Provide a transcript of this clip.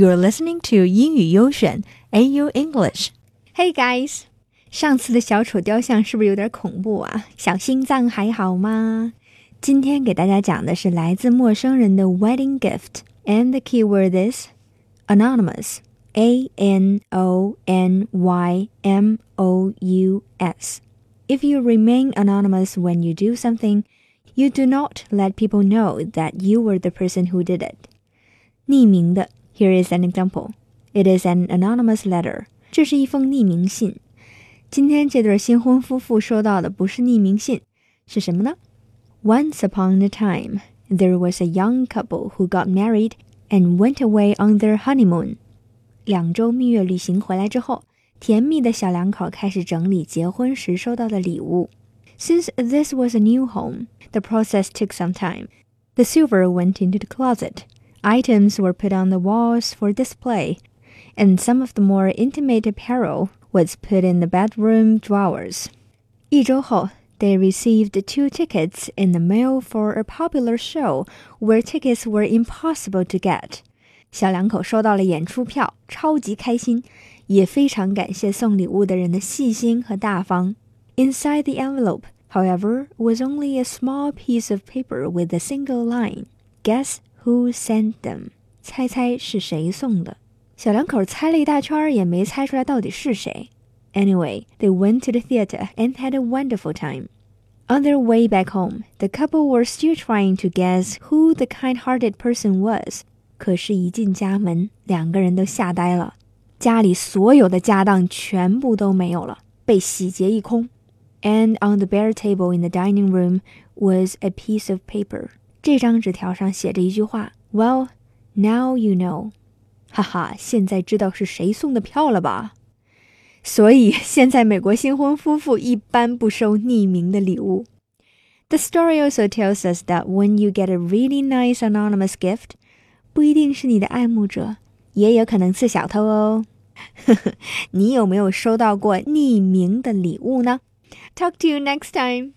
You're listening to 英语优选 AU English. Hey guys，上次的小丑雕像是不是有点恐怖啊？小心脏还好吗？今天给大家讲的是来自陌生人的 wedding gift，and the keyword is anonymous. A N O N Y M O U S. If you remain anonymous when you do something, you do not let people know that you were the person who did it. 匿名的 here is an example. It is an anonymous letter. 这是一封匿名信。今天这对新婚夫妇收到的不是匿名信，是什么呢？Once upon a time, there was a young couple who got married and went away on their honeymoon. 两周蜜月旅行回来之后，甜蜜的小两口开始整理结婚时收到的礼物。Since this was a new home, the process took some time. The silver went into the closet. Items were put on the walls for display, and some of the more intimate apparel was put in the bedroom drawers. 一周后, they received two tickets in the mail for a popular show where tickets were impossible to get. 小两口收到了演出票，超级开心，也非常感谢送礼物的人的细心和大方。Inside the envelope, however, was only a small piece of paper with a single line. Guess who sent them？猜猜是谁送的？小两口猜了一大圈，也没猜出来到底是谁。Anyway, they went to the theater and had a wonderful time. On their way back home, the couple were still trying to guess who the kind-hearted person was. 可是，一进家门，两个人都吓呆了。家里所有的家当全部都没有了，被洗劫一空。And on the bare table in the dining room was a piece of paper. 这张纸条上写着一句话：“Well, now you know。”哈哈，现在知道是谁送的票了吧？所以现在美国新婚夫妇一般不收匿名的礼物。The story also tells us that when you get a really nice anonymous gift，不一定是你的爱慕者，也有可能是小偷哦。呵呵，你有没有收到过匿名的礼物呢？Talk to you next time.